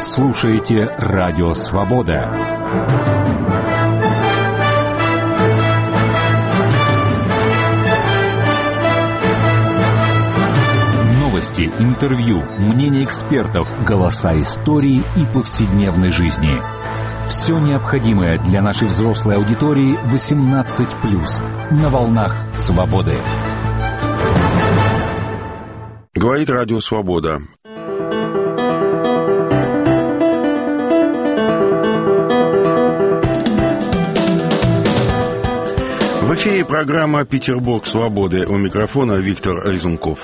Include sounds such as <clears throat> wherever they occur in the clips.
слушаете «Радио Свобода». Новости, интервью, мнения экспертов, голоса истории и повседневной жизни. Все необходимое для нашей взрослой аудитории 18+, на волнах свободы. Говорит Радио Свобода. Эфире программа «Петербург свободы». У микрофона Виктор Резунков.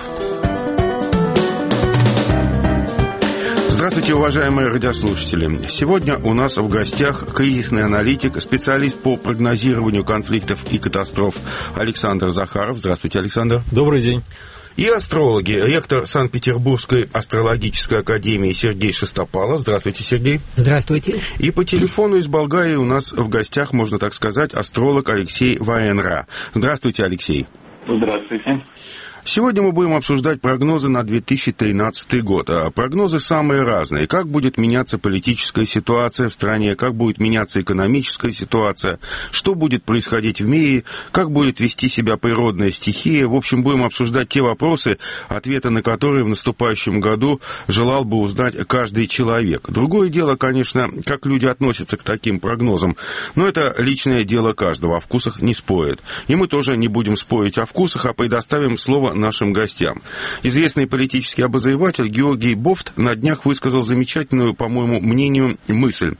Здравствуйте, уважаемые радиослушатели. Сегодня у нас в гостях кризисный аналитик, специалист по прогнозированию конфликтов и катастроф Александр Захаров. Здравствуйте, Александр. Добрый день. И астрологи, ректор Санкт-Петербургской астрологической академии Сергей Шестопалов. Здравствуйте, Сергей. Здравствуйте. И по телефону из Болгарии у нас в гостях, можно так сказать, астролог Алексей Ваенра. Здравствуйте, Алексей. Здравствуйте. Сегодня мы будем обсуждать прогнозы на 2013 год. А прогнозы самые разные. Как будет меняться политическая ситуация в стране, как будет меняться экономическая ситуация, что будет происходить в мире, как будет вести себя природная стихия. В общем, будем обсуждать те вопросы, ответы на которые в наступающем году желал бы узнать каждый человек. Другое дело, конечно, как люди относятся к таким прогнозам. Но это личное дело каждого. О вкусах не спорят. И мы тоже не будем спорить о вкусах, а предоставим слово нашим гостям. Известный политический обозреватель Георгий Бофт на днях высказал замечательную, по моему мнению, мысль.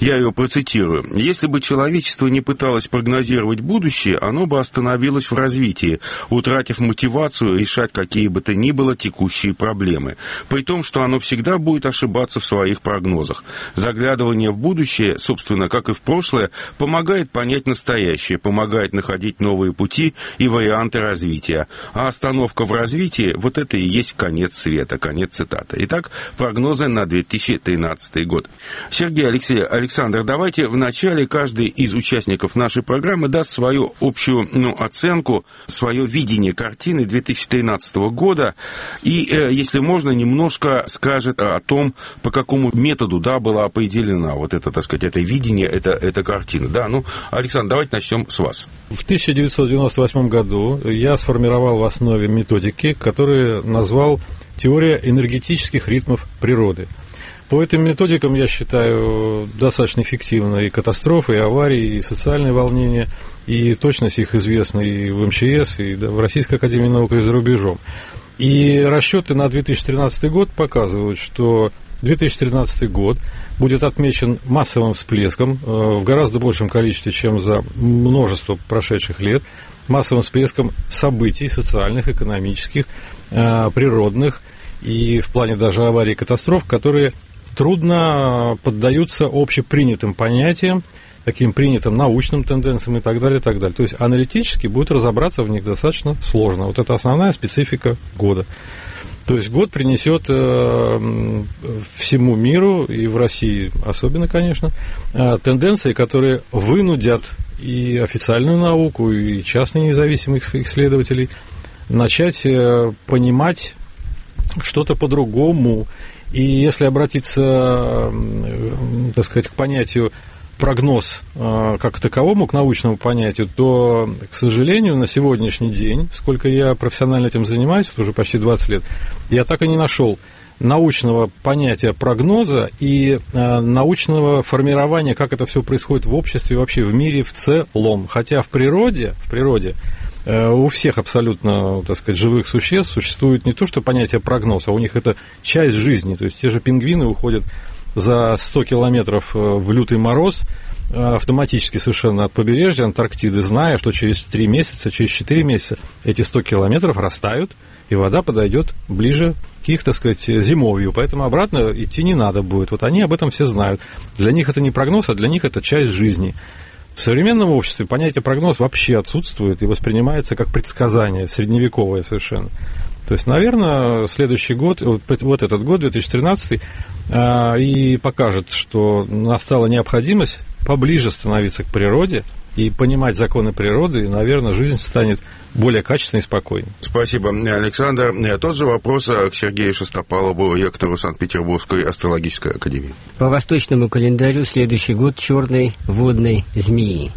Я ее процитирую. «Если бы человечество не пыталось прогнозировать будущее, оно бы остановилось в развитии, утратив мотивацию решать какие бы то ни было текущие проблемы. При том, что оно всегда будет ошибаться в своих прогнозах. Заглядывание в будущее, собственно, как и в прошлое, помогает понять настоящее, помогает находить новые пути и варианты развития. А остановка остановка в развитии, вот это и есть конец света, конец цитаты. Итак, прогнозы на 2013 год. Сергей Алексей Александр, давайте вначале каждый из участников нашей программы даст свою общую ну, оценку, свое видение картины 2013 года и, э, если можно, немножко скажет о том, по какому методу да, была определена вот это, так сказать, это видение, это, это картина. Да, ну, Александр, давайте начнем с вас. В 1998 году я сформировал в основе методики, которые назвал «Теория энергетических ритмов природы». По этим методикам я считаю достаточно эффективны и катастрофы, и аварии, и социальные волнения, и точность их известна и в МЧС, и в Российской Академии Наук, и за рубежом. И расчеты на 2013 год показывают, что 2013 год будет отмечен массовым всплеском э, в гораздо большем количестве, чем за множество прошедших лет массовым всплеском событий социальных, экономических, э, природных и в плане даже аварий и катастроф, которые трудно поддаются общепринятым понятиям, таким принятым научным тенденциям и так далее, и так далее. То есть аналитически будет разобраться в них достаточно сложно. Вот это основная специфика года. То есть год принесет э, всему миру и в России особенно, конечно, э, тенденции, которые вынудят и официальную науку, и частные независимых исследователей начать э, понимать что-то по-другому. И если обратиться, так сказать, к понятию прогноз э, как таковому, к научному понятию, то, к сожалению, на сегодняшний день, сколько я профессионально этим занимаюсь, уже почти 20 лет, я так и не нашел научного понятия прогноза и э, научного формирования, как это все происходит в обществе, вообще в мире в целом. Хотя в природе, в природе э, у всех абсолютно, так сказать, живых существ существует не то, что понятие прогноза, а у них это часть жизни. То есть те же пингвины уходят за 100 километров э, в лютый мороз, э, автоматически совершенно от побережья Антарктиды, зная, что через 3 месяца, через 4 месяца эти 100 километров растают, и вода подойдет ближе к их, так сказать, зимовью, поэтому обратно идти не надо будет. Вот они об этом все знают. Для них это не прогноз, а для них это часть жизни. В современном обществе понятие прогноз вообще отсутствует и воспринимается как предсказание, средневековое совершенно. То есть, наверное, следующий год, вот этот год, 2013, а, и покажет, что настала необходимость поближе становиться к природе и понимать законы природы, и, наверное, жизнь станет более качественно и спокойно. Спасибо, Александр. Тот же вопрос к Сергею Шестопалову, ректору Санкт-Петербургской астрологической академии. По восточному календарю следующий год черной водной змеи.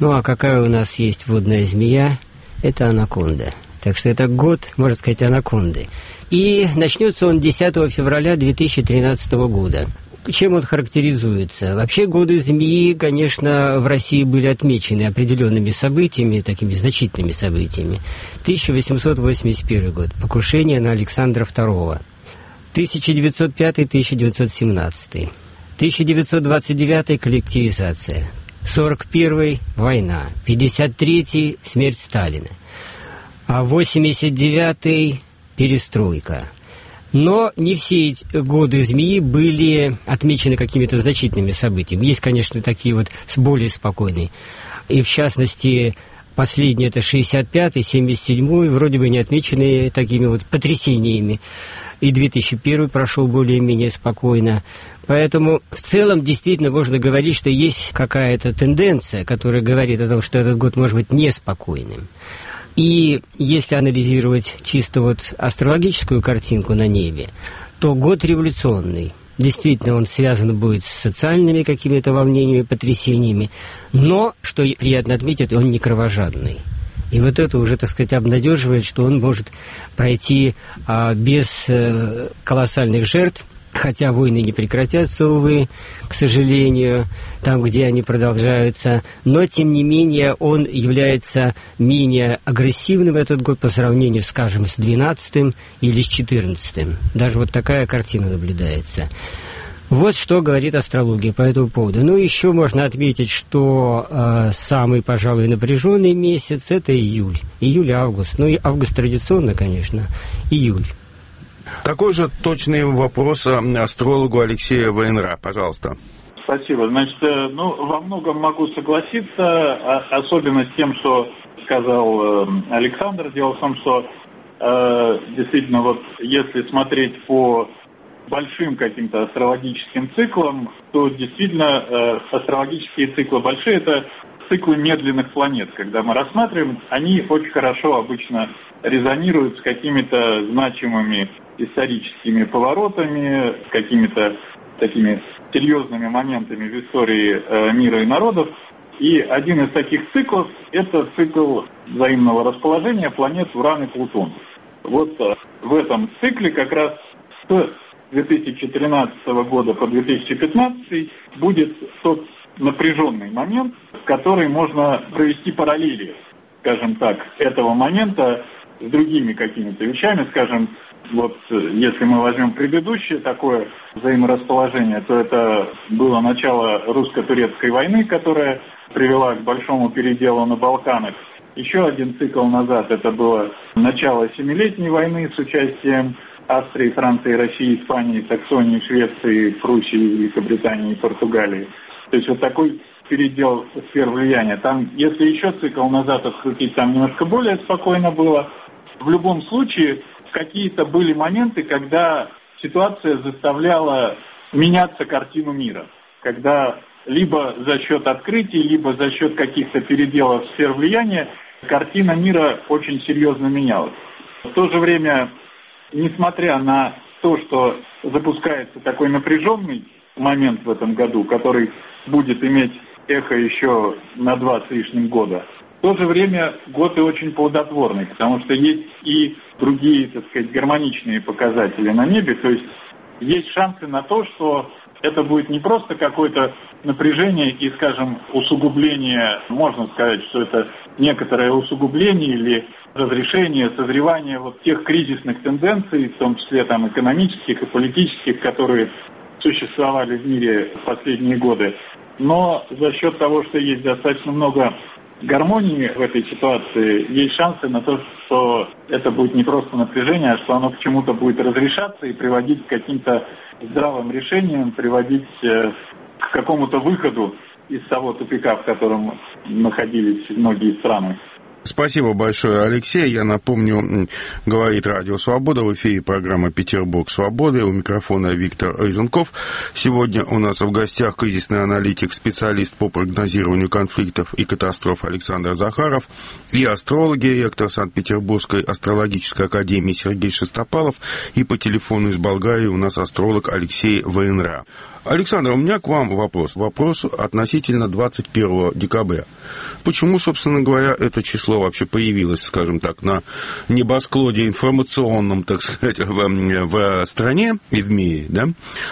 Ну а какая у нас есть водная змея? Это анаконда. Так что это год, можно сказать, анаконды. И начнется он 10 февраля 2013 года. Чем он характеризуется? Вообще годы змеи, конечно, в России были отмечены определенными событиями, такими значительными событиями. 1881 год. Покушение на Александра II. 1905-1917. 1929 коллективизация. 41 война. 53 смерть Сталина. А 89 перестройка. Но не все годы змеи были отмечены какими-то значительными событиями. Есть, конечно, такие вот более спокойные. И в частности, последний это 65-й, 77-й, вроде бы не отмечены такими вот потрясениями. И 2001 прошел более-менее спокойно. Поэтому в целом действительно можно говорить, что есть какая-то тенденция, которая говорит о том, что этот год может быть неспокойным. И если анализировать чисто вот астрологическую картинку на небе, то год революционный. Действительно, он связан будет с социальными какими-то волнениями, потрясениями, но, что приятно отметить, он не кровожадный. И вот это уже, так сказать, обнадеживает, что он может пройти а, без э, колоссальных жертв, хотя войны не прекратятся, увы, к сожалению, там, где они продолжаются, но, тем не менее, он является менее агрессивным этот год по сравнению, скажем, с 12 или с 14 Даже вот такая картина наблюдается. Вот что говорит астрология по этому поводу. Ну, еще можно отметить, что э, самый, пожалуй, напряженный месяц – это июль. Июль-август. Ну, и август традиционно, конечно, июль. Такой же точный вопрос э, астрологу Алексею Вейнра. Пожалуйста. Спасибо. Значит, э, ну, во многом могу согласиться, а, особенно с тем, что сказал э, Александр. Дело в том, что действительно, вот если смотреть по большим каким-то астрологическим циклам, то действительно астрологические циклы большие – это циклы медленных планет. Когда мы рассматриваем, они очень хорошо обычно резонируют с какими-то значимыми историческими поворотами, какими-то такими серьезными моментами в истории э, мира и народов. И один из таких циклов – это цикл взаимного расположения планет Уран и Плутон. Вот э, в этом цикле как раз с 2013 года по 2015 будет тот напряженный момент, в который можно провести параллели, скажем так, этого момента с другими какими-то вещами, скажем, вот если мы возьмем предыдущее такое взаиморасположение, то это было начало русско-турецкой войны, которая привела к большому переделу на Балканах. Еще один цикл назад это было начало Семилетней войны с участием Австрии, Франции, России, Испании, Саксонии, Швеции, Пруссии, Великобритании и Португалии. То есть вот такой передел сфер влияния. Там, если еще цикл назад открутить, там немножко более спокойно было. В любом случае, какие-то были моменты, когда ситуация заставляла меняться картину мира. Когда либо за счет открытий, либо за счет каких-то переделов сфер влияния картина мира очень серьезно менялась. В то же время, несмотря на то, что запускается такой напряженный момент в этом году, который будет иметь эхо еще на два с лишним года, в то же время год и очень плодотворный, потому что есть и другие, так сказать, гармоничные показатели на небе, то есть есть шансы на то, что это будет не просто какое-то напряжение и, скажем, усугубление, можно сказать, что это некоторое усугубление или разрешение, созревание вот тех кризисных тенденций, в том числе там экономических и политических, которые существовали в мире в последние годы. Но за счет того, что есть достаточно много гармонии в этой ситуации, есть шансы на то, что это будет не просто напряжение, а что оно к чему-то будет разрешаться и приводить к каким-то здравым решениям, приводить э, к какому-то выходу из того тупика, в котором находились многие страны. Спасибо большое, Алексей. Я напомню, говорит Радио Свобода в эфире программа «Петербург Свободы». У микрофона Виктор Рызунков. Сегодня у нас в гостях кризисный аналитик, специалист по прогнозированию конфликтов и катастроф Александр Захаров и астрологи, ректор Санкт-Петербургской астрологической академии Сергей Шестопалов и по телефону из Болгарии у нас астролог Алексей Вейнра. Александр, у меня к вам вопрос. Вопрос относительно 21 декабря. Почему, собственно говоря, это число вообще появилось, скажем так, на небосклоде информационном, так <laughs> сказать, в, в стране и в мире, да?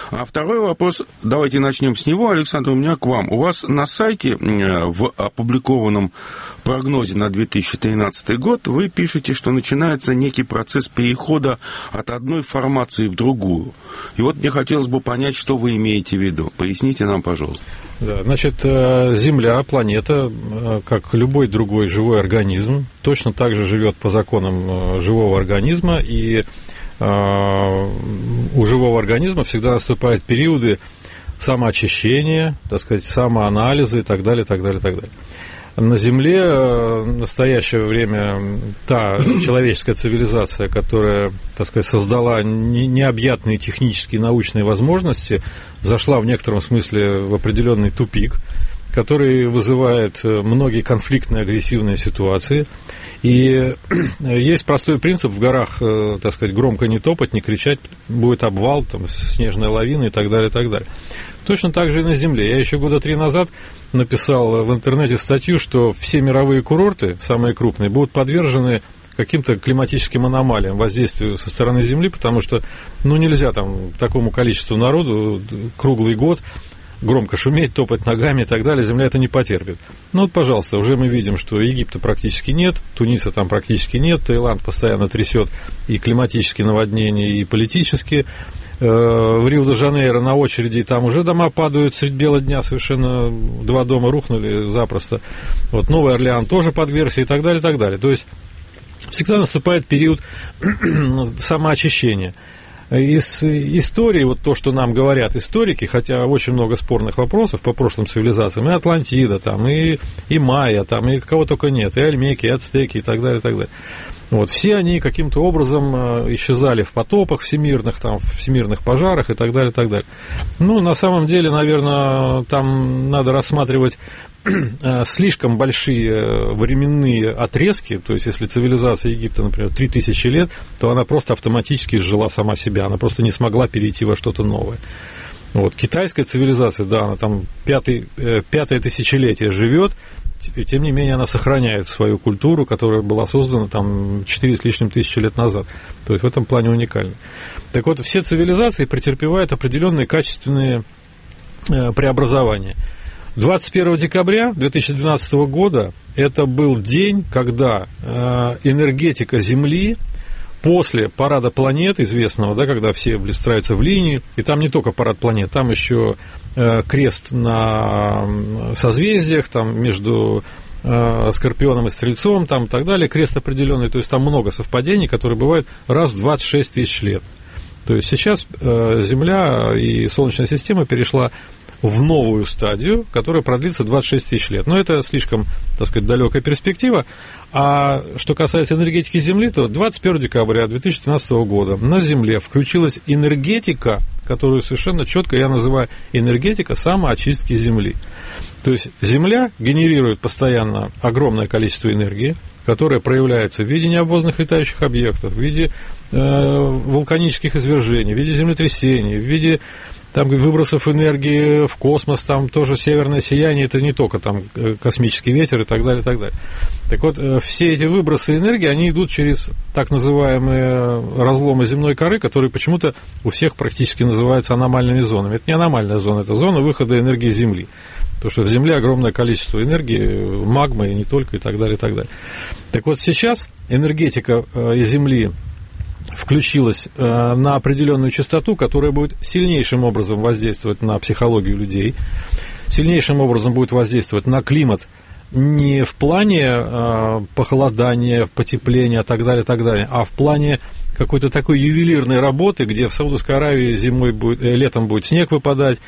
А второй вопрос, давайте начнем с него. Александр, у меня к вам. У вас на сайте в опубликованном прогнозе на 2013 год вы пишете, что начинается некий процесс перехода от одной формации в другую. И вот мне хотелось бы понять, что вы имеете в виду. Поясните нам, пожалуйста. Да, значит, э, Земля, планета, э, как любой другой живой организм, точно так же живет по законам э, живого организма, и у живого организма всегда наступают периоды самоочищения, так сказать, самоанализа и так далее, так далее, так далее на Земле в настоящее время та человеческая цивилизация, которая, так сказать, создала необъятные технические и научные возможности, зашла в некотором смысле в определенный тупик, который вызывает многие конфликтные агрессивные ситуации. И <clears throat> есть простой принцип в горах, э, так сказать, громко не топать, не кричать, будет обвал, там, снежная лавина и так далее, и так далее. Точно так же и на Земле. Я еще года три назад написал в интернете статью, что все мировые курорты, самые крупные, будут подвержены каким-то климатическим аномалиям, воздействию со стороны Земли, потому что, ну, нельзя там такому количеству народу круглый год громко шуметь, топать ногами и так далее, земля это не потерпит. Ну вот, пожалуйста, уже мы видим, что Египта практически нет, Туниса там практически нет, Таиланд постоянно трясет и климатические наводнения, и политические. Э, в Рио-де-Жанейро на очереди, там уже дома падают средь бела дня, совершенно два дома рухнули запросто. Вот Новый Орлеан тоже подвергся и так далее, и так далее. То есть всегда наступает период <clears throat> самоочищения из истории, вот то, что нам говорят историки, хотя очень много спорных вопросов по прошлым цивилизациям, и Атлантида, там, и, и Майя, там, и кого только нет, и Альмеки, и Ацтеки, и так далее, и так далее. Вот, все они каким-то образом э, исчезали в потопах всемирных, там, в всемирных пожарах и так далее, и так далее. Ну, на самом деле, наверное, там надо рассматривать э, <clears throat> слишком большие э, временные отрезки, то есть если цивилизация Египта, например, 3000 лет, то она просто автоматически сжила сама себя, она просто не смогла перейти во что-то новое. Вот, китайская цивилизация, да, она там пятый, пятое тысячелетие живет, тем не менее она сохраняет свою культуру, которая была создана там 4 с лишним тысячи лет назад. То есть в этом плане уникальна. Так вот, все цивилизации претерпевают определенные качественные э, преобразования. 21 декабря 2012 года это был день, когда э, энергетика Земли после парада планет известного, да, когда все выстраиваются в линию, и там не только парад планет, там еще э, крест на созвездиях, там между э, Скорпионом и Стрельцом, там и так далее, крест определенный, то есть там много совпадений, которые бывают раз в 26 тысяч лет. То есть сейчас Земля и Солнечная система перешла в новую стадию, которая продлится 26 тысяч лет. Но это слишком, так сказать, далекая перспектива. А что касается энергетики Земли, то 21 декабря 2013 года на Земле включилась энергетика, которую совершенно четко я называю энергетика самоочистки Земли. То есть Земля генерирует постоянно огромное количество энергии, которая проявляется в виде необозных летающих объектов, в виде э, вулканических извержений, в виде землетрясений, в виде там выбросов энергии в космос, там тоже северное сияние, это не только там э, космический ветер и так далее, и так далее. Так вот, э, все эти выбросы энергии, они идут через так называемые разломы земной коры, которые почему-то у всех практически называются аномальными зонами. Это не аномальная зона, это зона выхода энергии Земли. Потому что в Земле огромное количество энергии, магмы и не только, и так далее, и так далее. Так вот, сейчас энергетика э, Земли включилась э, на определенную частоту, которая будет сильнейшим образом воздействовать на психологию людей, сильнейшим образом будет воздействовать на климат не в плане э, похолодания, потепления и так далее, так далее, а в плане какой-то такой ювелирной работы, где в Саудовской Аравии зимой будет, э, летом будет снег выпадать,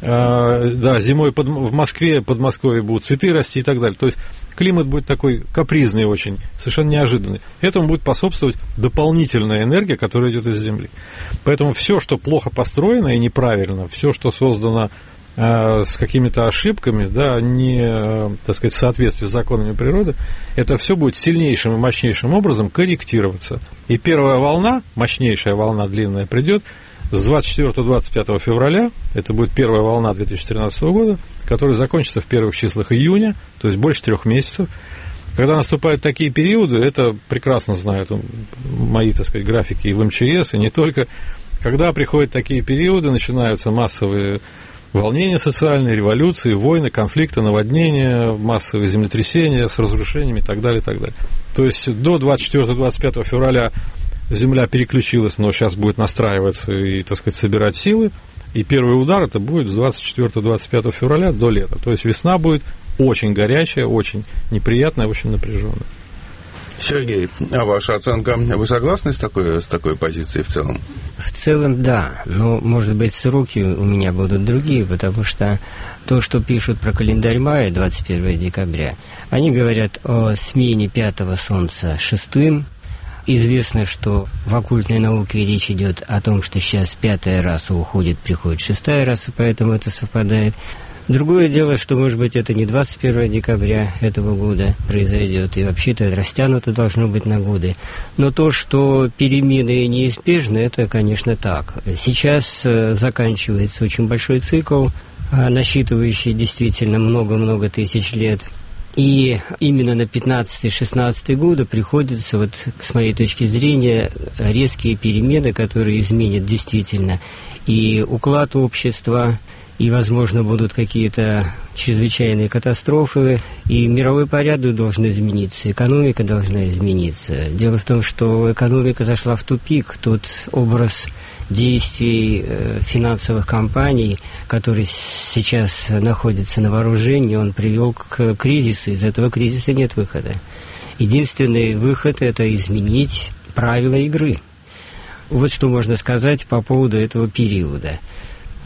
да, зимой под, в Москве, Подмосковье будут цветы расти и так далее. То есть климат будет такой капризный очень, совершенно неожиданный. Этому будет способствовать дополнительная энергия, которая идет из Земли. Поэтому все, что плохо построено и неправильно, все, что создано э, с какими-то ошибками, да, не, так сказать, в соответствии с законами природы, это все будет сильнейшим и мощнейшим образом корректироваться. И первая волна, мощнейшая волна длинная придет с 24-25 февраля, это будет первая волна 2013 года, которая закончится в первых числах июня, то есть больше трех месяцев. Когда наступают такие периоды, это прекрасно знают мои, так сказать, графики и в МЧС, и не только. Когда приходят такие периоды, начинаются массовые волнения социальные, революции, войны, конфликты, наводнения, массовые землетрясения с разрушениями и так далее, и так далее. То есть до 24-25 февраля Земля переключилась, но сейчас будет настраиваться и, так сказать, собирать силы. И первый удар это будет с 24-25 февраля до лета. То есть весна будет очень горячая, очень неприятная, очень напряженная. Сергей, а ваша оценка, вы согласны с такой, с такой позицией в целом? В целом, да. Но, может быть, сроки у меня будут другие, потому что то, что пишут про календарь мая, 21 декабря, они говорят о смене пятого солнца шестым, Известно, что в оккультной науке речь идет о том, что сейчас пятая раса уходит, приходит шестая раса, поэтому это совпадает. Другое дело, что, может быть, это не 21 декабря этого года произойдет, и вообще-то растянуто должно быть на годы. Но то, что перемены неизбежны, это, конечно, так. Сейчас э, заканчивается очень большой цикл, э, насчитывающий действительно много-много тысяч лет – и именно на 15-16 годы приходится, вот, с моей точки зрения, резкие перемены, которые изменят действительно и уклад общества, и, возможно, будут какие-то чрезвычайные катастрофы, и мировой порядок должен измениться, экономика должна измениться. Дело в том, что экономика зашла в тупик, тот образ действий э, финансовых компаний, который сейчас находится на вооружении, он привел к кризису. Из этого кризиса нет выхода. Единственный выход – это изменить правила игры. Вот что можно сказать по поводу этого периода.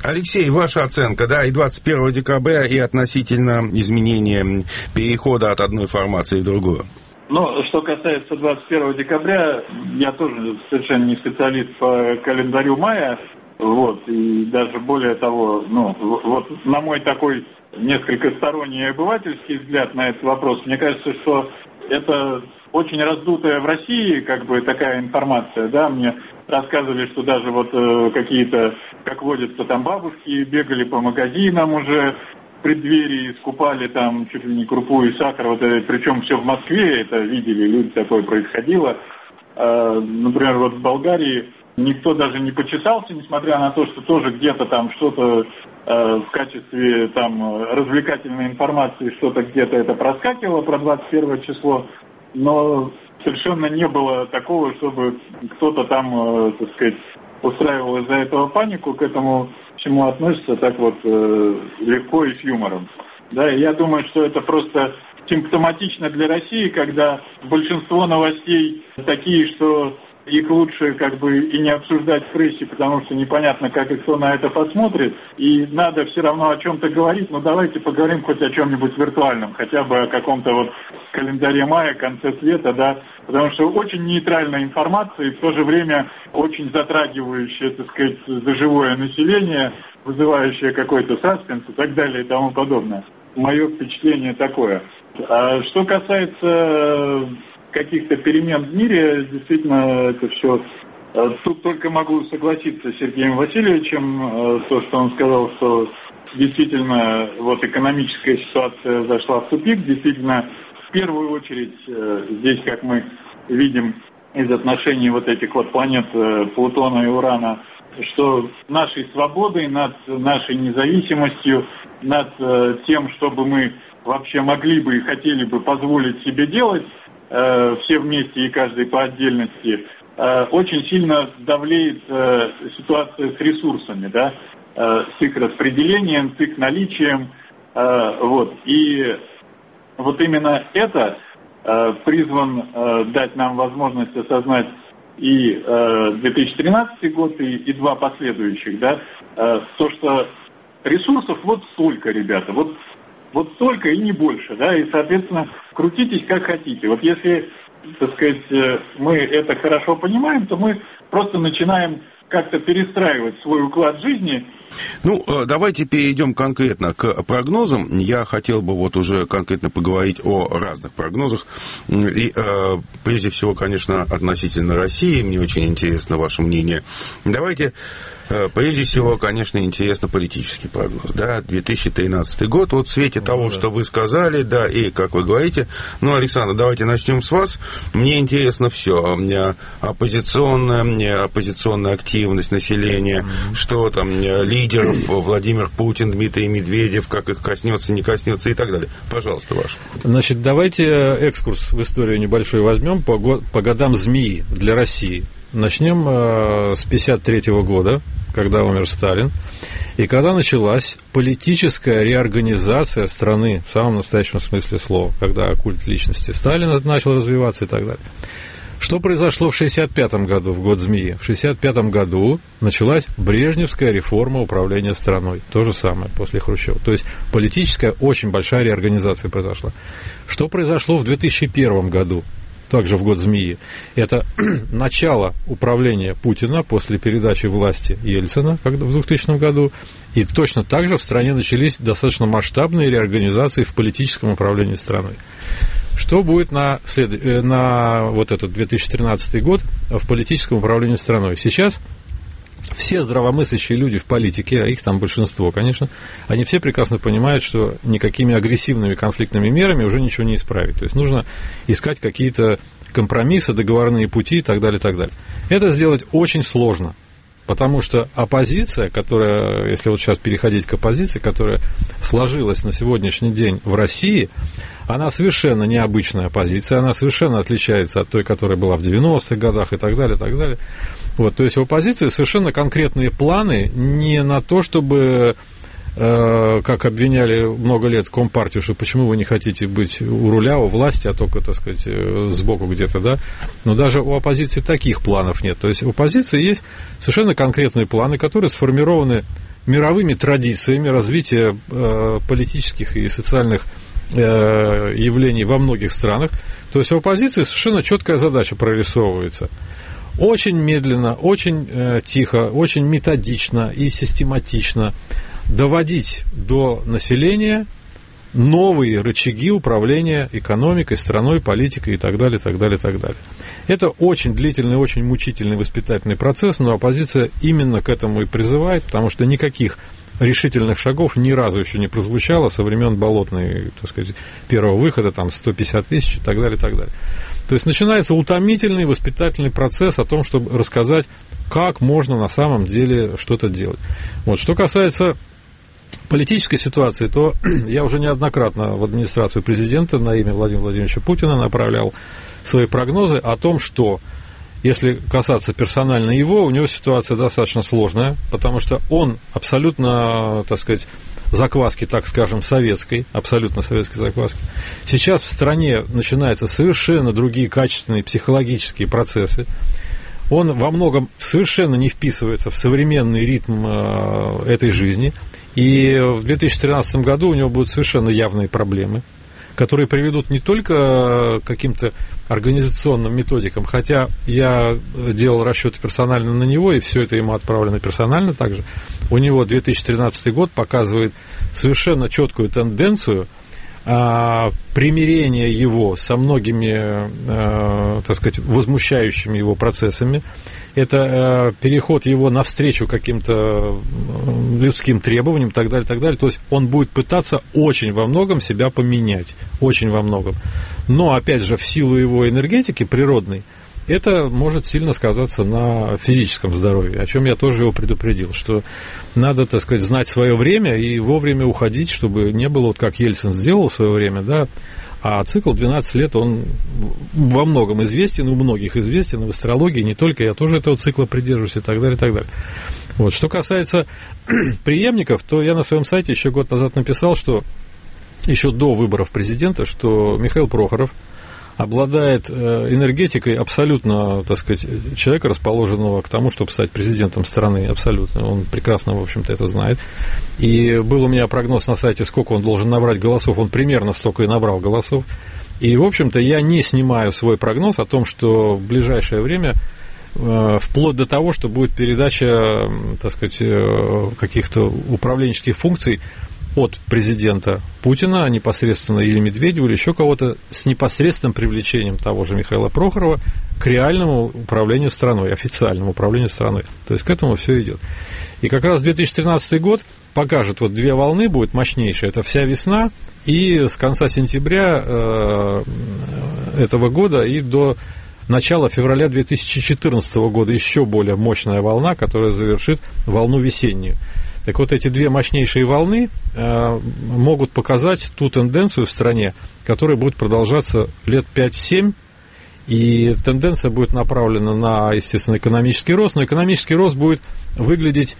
Алексей, ваша оценка, да, и 21 декабря, и относительно изменения перехода от одной формации в другую. Ну, что касается 21 декабря, я тоже совершенно не специалист по календарю мая, вот, и даже более того, ну, вот на мой такой несколько сторонний обывательский взгляд на этот вопрос, мне кажется, что это очень раздутая в России, как бы такая информация, да, мне рассказывали, что даже вот э, какие-то, как водятся там бабушки, бегали по магазинам уже, преддверии скупали там чуть ли не крупу и сахар, вот, это, причем все в Москве это видели, люди такое происходило. Э, например, вот в Болгарии никто даже не почесался, несмотря на то, что тоже где-то там что-то э, в качестве там развлекательной информации что-то где-то это проскакивало про 21 число, но совершенно не было такого, чтобы кто-то там, э, так сказать, устраивал из-за этого панику, к этому чему относится так вот э, легко и с юмором. Да, и я думаю, что это просто симптоматично для России, когда большинство новостей такие, что их лучше как бы и не обсуждать в прессе, потому что непонятно, как и кто на это посмотрит. И надо все равно о чем-то говорить, но давайте поговорим хоть о чем-нибудь виртуальном, хотя бы о каком-то вот календаре мая, конце света, да, потому что очень нейтральная информация и в то же время очень затрагивающая, так сказать, за живое население, вызывающая какой-то саспенс и так далее и тому подобное. Мое впечатление такое. А что касается каких-то перемен в мире, действительно, это все... Э, тут только могу согласиться с Сергеем Васильевичем, э, то, что он сказал, что действительно вот экономическая ситуация зашла в тупик, действительно, в первую очередь э, здесь, как мы видим из отношений вот этих вот планет Плутона и Урана, что нашей свободой, над нашей независимостью, над тем, чтобы мы вообще могли бы и хотели бы позволить себе делать, Э, все вместе и каждый по отдельности, э, очень сильно давлеет э, ситуация с ресурсами, да, с их распределением, с их наличием. Вот. И вот именно это призван дать нам возможность осознать и 2013 год, и, и два последующих, да, то, что ресурсов вот столько, ребята, вот, вот столько и не больше, да, и, соответственно, крутитесь как хотите. Вот если, так сказать, э, мы это хорошо понимаем, то мы просто начинаем как-то перестраивать свой уклад жизни. Ну, э, давайте перейдем конкретно к прогнозам. Я хотел бы вот уже конкретно поговорить о разных прогнозах. И э, прежде всего, конечно, относительно России. Мне очень интересно ваше мнение. Давайте прежде всего, конечно, интересно политический прогноз. Да, 2013 год, вот в свете ну, того, да. что вы сказали, да, и как вы говорите. Ну, Александр, давайте начнем с вас. Мне интересно все. У меня оппозиционная, мне оппозиционная активность населения, mm-hmm. что там, лидеров Владимир Путин, Дмитрий Медведев, как их коснется, не коснется и так далее. Пожалуйста, ваш. Значит, давайте экскурс в историю небольшой возьмем по, по годам змеи для России. Начнем э, с 1953 года, когда умер Сталин, и когда началась политическая реорганизация страны в самом настоящем смысле слова, когда культ личности Сталина начал развиваться и так далее. Что произошло в 1965 году, в год змеи? В 1965 году началась Брежневская реформа управления страной. То же самое после Хрущева. То есть политическая очень большая реорганизация произошла. Что произошло в 2001 году? Также в год змеи, это <clears throat> начало управления Путина после передачи власти Ельцина когда в 2000 году, и точно так же в стране начались достаточно масштабные реорганизации в политическом управлении страной. Что будет на, след... Э, на вот этот 2013 год в политическом управлении страной? Сейчас все здравомыслящие люди в политике, а их там большинство, конечно, они все прекрасно понимают, что никакими агрессивными конфликтными мерами уже ничего не исправить. То есть нужно искать какие-то компромиссы, договорные пути и так далее, и так далее. Это сделать очень сложно. Потому что оппозиция, которая, если вот сейчас переходить к оппозиции, которая сложилась на сегодняшний день в России, она совершенно необычная оппозиция, она совершенно отличается от той, которая была в 90-х годах и так далее, и так далее. Вот, то есть у оппозиции совершенно конкретные планы не на то, чтобы как обвиняли много лет Компартию, что почему вы не хотите быть у руля, у власти, а только, так сказать, э, сбоку где-то, да. Но даже у оппозиции таких планов нет. То есть у оппозиции есть совершенно конкретные планы, которые сформированы мировыми традициями развития э, политических и социальных явлений во многих странах. То есть у оппозиции совершенно четкая задача прорисовывается – очень медленно, очень э, тихо, очень методично и систематично доводить до населения новые рычаги управления экономикой, страной, политикой и так далее, так далее, так далее. Это очень длительный, очень мучительный воспитательный процесс, но оппозиция именно к этому и призывает, потому что никаких решительных шагов ни разу еще не прозвучало со времен болотной, так сказать, первого выхода, там 150 тысяч и так далее, и так далее. То есть начинается утомительный воспитательный процесс о том, чтобы рассказать, как можно на самом деле что-то делать. Вот. Что касается политической ситуации, то <clears throat> я уже неоднократно в администрацию президента на имя Владимира Владимировича Путина направлял свои прогнозы о том, что если касаться персонально его, у него ситуация достаточно сложная, потому что он абсолютно, так сказать, закваски, так скажем, советской, абсолютно советской закваски. Сейчас в стране начинаются совершенно другие качественные психологические процессы. Он во многом совершенно не вписывается в современный ритм э, этой жизни. И в 2013 году у него будут совершенно явные проблемы которые приведут не только к каким-то организационным методикам, хотя я делал расчеты персонально на него, и все это ему отправлено персонально также. У него 2013 год показывает совершенно четкую тенденцию а, примирения его со многими, а, так сказать, возмущающими его процессами, это э, переход его навстречу каким-то людским требованиям и так далее, так далее. То есть он будет пытаться очень во многом себя поменять, очень во многом. Но, опять же, в силу его энергетики природной, это может сильно сказаться на физическом здоровье, о чем я тоже его предупредил, что надо, так сказать, знать свое время и вовремя уходить, чтобы не было, вот как Ельцин сделал в свое время, да, а цикл 12 лет, он во многом известен, у многих известен, в астрологии не только, я тоже этого цикла придерживаюсь и так далее, и так далее. Вот. Что касается <clears throat> преемников, то я на своем сайте еще год назад написал, что еще до выборов президента, что Михаил Прохоров обладает э, энергетикой абсолютно, так сказать, человека, расположенного к тому, чтобы стать президентом страны, абсолютно. Он прекрасно, в общем-то, это знает. И был у меня прогноз на сайте, сколько он должен набрать голосов, он примерно столько и набрал голосов. И, в общем-то, я не снимаю свой прогноз о том, что в ближайшее время э, вплоть до того, что будет передача, так сказать, э, каких-то управленческих функций от президента Путина непосредственно или Медведева, или еще кого-то с непосредственным привлечением того же Михаила Прохорова к реальному управлению страной, официальному управлению страной. То есть к этому все идет. И как раз 2013 год покажет, вот две волны будет мощнейшие. Это вся весна и с конца сентября э, этого года и до начала февраля 2014 года еще более мощная волна, которая завершит волну весеннюю. Так вот, эти две мощнейшие волны э, могут показать ту тенденцию в стране, которая будет продолжаться лет 5-7, и тенденция будет направлена на, естественно, экономический рост, но экономический рост будет выглядеть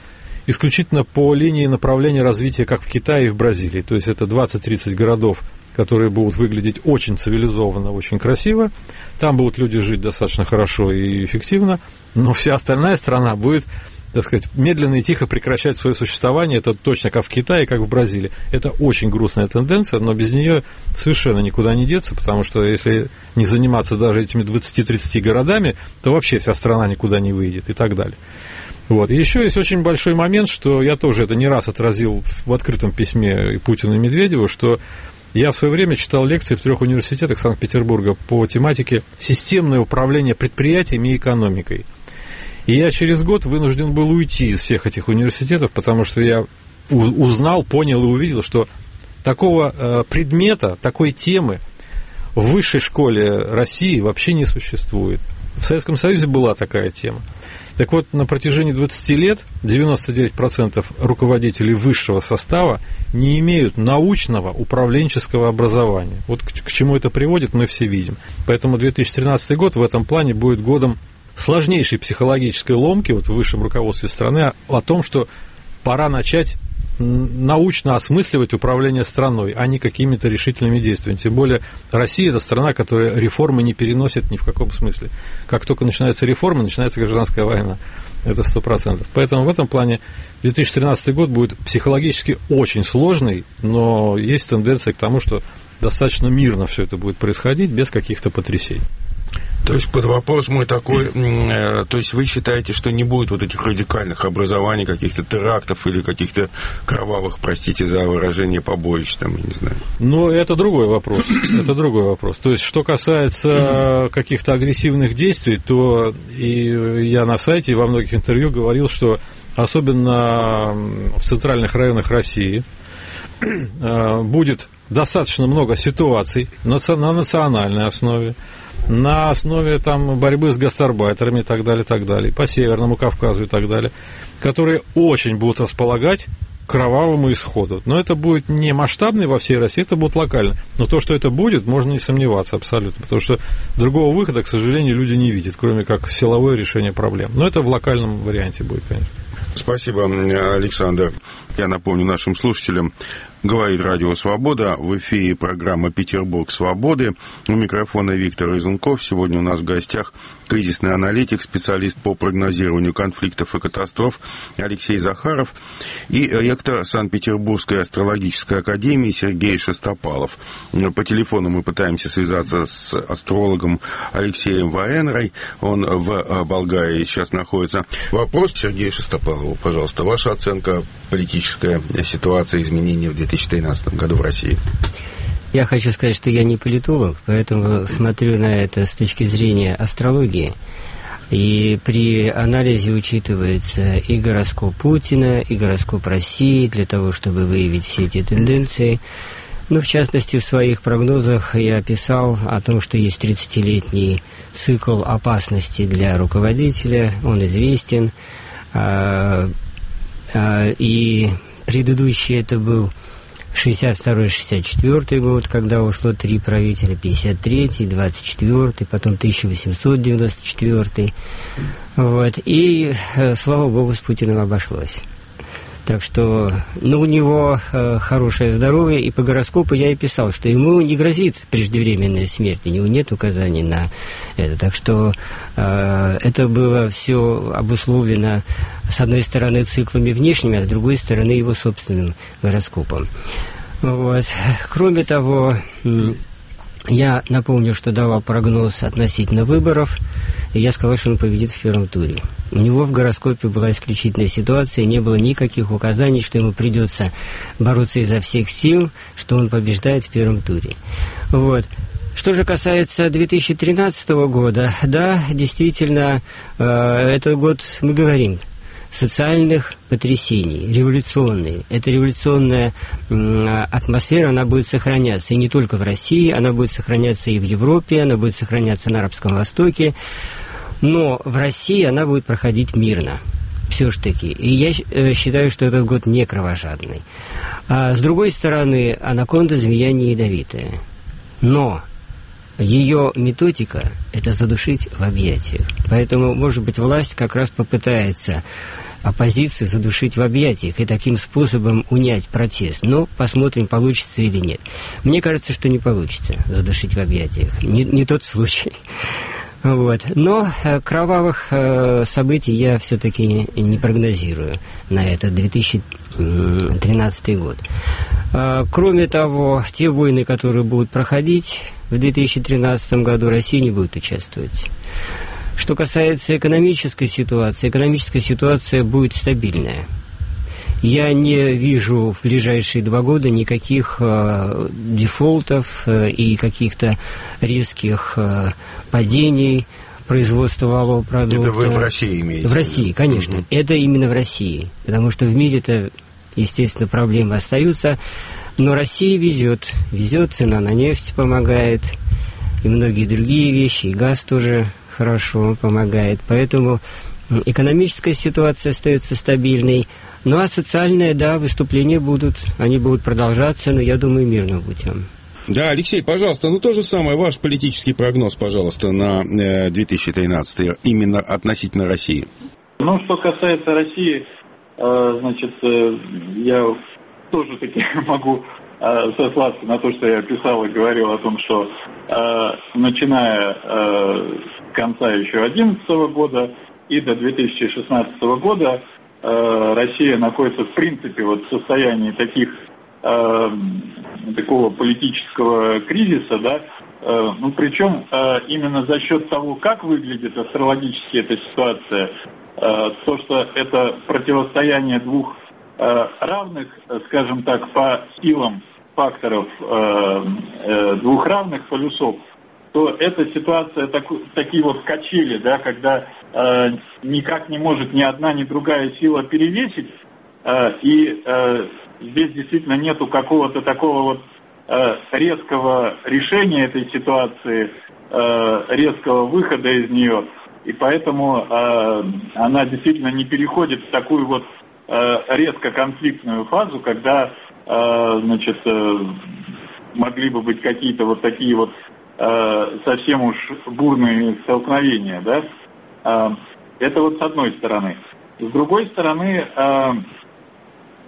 исключительно по линии направления развития, как в Китае и в Бразилии. То есть это 20-30 городов, которые будут выглядеть очень цивилизованно, очень красиво. Там будут люди жить достаточно хорошо и эффективно, но вся остальная страна будет так сказать, медленно и тихо прекращать свое существование. Это точно как в Китае, как в Бразилии. Это очень грустная тенденция, но без нее совершенно никуда не деться, потому что если не заниматься даже этими 20-30 городами, то вообще вся страна никуда не выйдет и так далее. Вот. И еще есть очень большой момент, что я тоже это не раз отразил в открытом письме и Путину и Медведеву, что я в свое время читал лекции в трех университетах Санкт-Петербурга по тематике «Системное управление предприятиями и экономикой». И я через год вынужден был уйти из всех этих университетов, потому что я узнал, понял и увидел, что такого э, предмета, такой темы в высшей школе России вообще не существует. В Советском Союзе была такая тема. Так вот, на протяжении 20 лет 99% руководителей высшего состава не имеют научного управленческого образования. Вот к, чему это приводит, мы все видим. Поэтому 2013 год в этом плане будет годом сложнейшей психологической ломки вот в высшем руководстве страны о, том, что пора начать научно осмысливать управление страной, а не какими-то решительными действиями. Тем более Россия – это страна, которая реформы не переносит ни в каком смысле. Как только начинаются реформы, начинается гражданская война. Это сто процентов. Поэтому в этом плане 2013 год будет психологически очень сложный, но есть тенденция к тому, что достаточно мирно все это будет происходить, без каких-то потрясений. То есть под вопрос мой такой, э, то есть вы считаете, что не будет вот этих радикальных образований, каких-то терактов или каких-то кровавых, простите за выражение, побоищ там, я не знаю? Ну, это другой вопрос. <clears throat> Это другой вопрос. То есть, что касается каких-то агрессивных действий, то и я на сайте во многих интервью говорил, что особенно в центральных районах России э, будет достаточно много ситуаций на национальной основе, на основе там, борьбы с гастарбайтерами и так далее, и так далее, по Северному Кавказу и так далее, которые очень будут располагать кровавому исходу. Но это будет не масштабный во всей России, это будет локально. Но то, что это будет, можно не сомневаться абсолютно, потому что другого выхода, к сожалению, люди не видят, кроме как силовое решение проблем. Но это в локальном варианте будет, конечно. Спасибо, Александр. Я напомню нашим слушателям, Говорит Радио Свобода. В эфире программа «Петербург свободы». У микрофона Виктор Изунков. Сегодня у нас в гостях кризисный аналитик, специалист по прогнозированию конфликтов и катастроф Алексей Захаров и ректор Санкт-Петербургской астрологической академии Сергей Шестопалов. По телефону мы пытаемся связаться с астрологом Алексеем Ваенрой. Он в Болгарии сейчас находится. Вопрос Сергею Шестопалову, пожалуйста. Ваша оценка политическая ситуация изменения в 2000 2013 году в России? Я хочу сказать, что я не политолог, поэтому смотрю на это с точки зрения астрологии. И при анализе учитывается и гороскоп Путина, и гороскоп России для того, чтобы выявить все эти тенденции. Ну, в частности, в своих прогнозах я писал о том, что есть 30-летний цикл опасности для руководителя, он известен. А, и предыдущий это был 62-64 год, когда ушло три правителя, 53-й, 24-й, потом 1894 Вот. И, э, слава богу, с Путиным обошлось. Так что, ну, у него э, хорошее здоровье, и по гороскопу я и писал, что ему не грозит преждевременная смерть, у него нет указаний на это. Так что э, это было все обусловлено, с одной стороны, циклами внешними, а с другой стороны, его собственным гороскопом. Вот. Кроме того, я напомню, что давал прогноз относительно выборов, и я сказал, что он победит в первом туре. У него в гороскопе была исключительная ситуация, не было никаких указаний, что ему придется бороться изо всех сил, что он побеждает в первом туре. Вот. Что же касается 2013 года, да, действительно, э, этот год мы говорим – социальных потрясений, революционные. Эта революционная атмосфера, она будет сохраняться и не только в России, она будет сохраняться и в Европе, она будет сохраняться на Арабском Востоке, но в России она будет проходить мирно все ж таки. И я э, считаю, что этот год не кровожадный. А с другой стороны, анаконда змея не ядовитая. Но ее методика – это задушить в объятиях. Поэтому, может быть, власть как раз попытается оппозицию задушить в объятиях и таким способом унять протест. Но посмотрим, получится или нет. Мне кажется, что не получится задушить в объятиях. Не, не тот случай. <laughs> Вот. Но э, кровавых э, событий я все-таки не, прогнозирую на этот 2013 год. Э, кроме того, те войны, которые будут проходить в 2013 году, Россия не будет участвовать. Что касается экономической ситуации, экономическая ситуация будет стабильная. Я не вижу в ближайшие два года никаких э, дефолтов э, и каких-то резких э, падений производства валового продукта. Это вы в России имеете? В России, конечно. Угу. Это именно в России. Потому что в мире-то, естественно, проблемы остаются. Но Россия везет. Везет, цена на нефть помогает. И многие другие вещи. И газ тоже хорошо помогает. Поэтому экономическая ситуация остается стабильной. Ну а социальные, да, выступления будут, они будут продолжаться, но я думаю, мирным путем. Да, Алексей, пожалуйста, ну то же самое, ваш политический прогноз, пожалуйста, на 2013 э, именно относительно России. Ну, что касается России, э, значит, э, я тоже таки <laughs> могу сослаться на то, что я писал и говорил о том, что начиная с конца еще 2011 года и до 2016 года Россия находится в принципе вот в состоянии таких э, такого политического кризиса, да, э, ну причем э, именно за счет того, как выглядит астрологически эта ситуация, то, что это противостояние двух равных, скажем так, по силам факторов двух равных полюсов, то эта ситуация так, такие вот качели, да, когда никак не может ни одна, ни другая сила перевесить, и здесь действительно нету какого-то такого вот э, резкого решения этой ситуации, э, резкого выхода из нее, и поэтому э, она действительно не переходит в такую вот э, резко конфликтную фазу, когда э, значит, э, могли бы быть какие-то вот такие вот Э, совсем уж бурные столкновения, да, э, это вот с одной стороны. С другой стороны, э,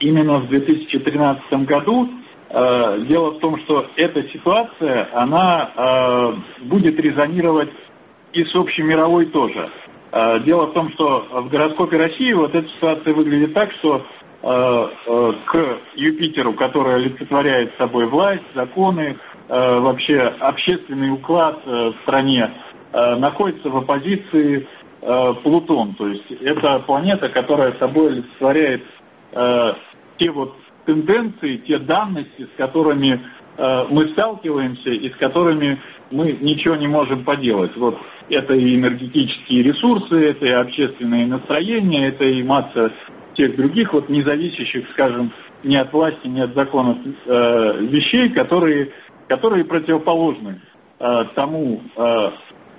именно в 2013 году дело в том, что эта ситуация, она будет резонировать и с общей мировой тоже. Дело в том, что в гороскопе России вот эта ситуация выглядит так, что к Юпитеру, который олицетворяет собой власть, законы, Э, вообще общественный уклад э, в стране э, находится в оппозиции Плутон. То есть это планета, которая собой олицетворяет те вот тенденции, те данности, с которыми мы сталкиваемся и с которыми мы ничего не можем поделать. Вот это и энергетические ресурсы, это и общественные настроения, это и масса тех других вот независящих, скажем, ни от власти, ни от законов э, вещей, которые которые противоположны э, тому э,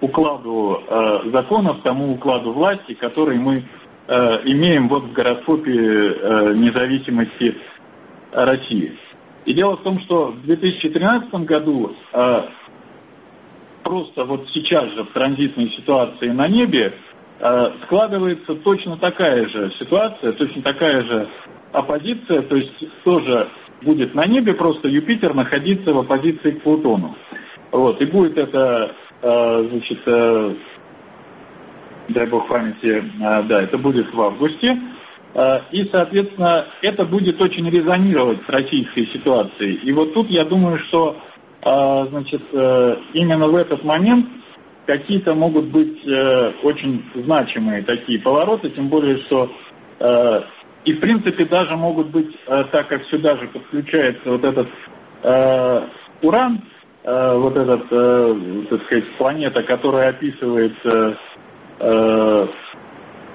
укладу э, законов, тому укладу власти, который мы э, имеем вот в гороскопе э, независимости России. И дело в том, что в 2013 году э, просто вот сейчас же в транзитной ситуации на небе э, складывается точно такая же ситуация, точно такая же оппозиция, то есть тоже будет на небе просто Юпитер находиться в оппозиции к Плутону. Вот, и будет это, э, значит, э, дай бог памяти, э, да, это будет в августе. И, соответственно, это будет очень резонировать с российской ситуацией. И вот тут я думаю, что значит, именно в этот момент какие-то могут быть очень значимые такие повороты, тем более, что и, в принципе, даже могут быть, э, так как сюда же подключается вот этот э, уран, э, вот этот, э, так сказать, планета, которая описывает э,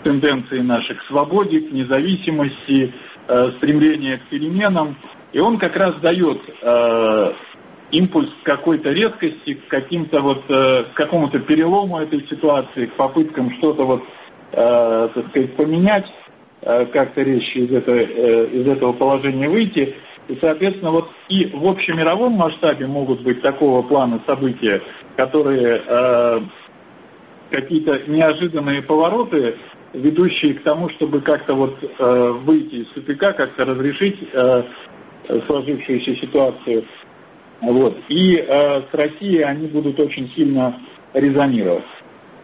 тенденции наши к свободе, к независимости, э, стремление к переменам. И он как раз дает э, импульс к какой-то резкости, к каким-то вот, э, к какому-то перелому этой ситуации, к попыткам что-то вот, э, так сказать, поменять. Э, как-то резче из этого, э, из этого положения выйти. И, соответственно, вот и в общемировом масштабе могут быть такого плана события, которые э, какие-то неожиданные повороты, ведущие к тому, чтобы как-то вот э, выйти из тупика, как-то разрешить э, сложившуюся ситуацию. Вот. И э, с Россией они будут очень сильно резонировать.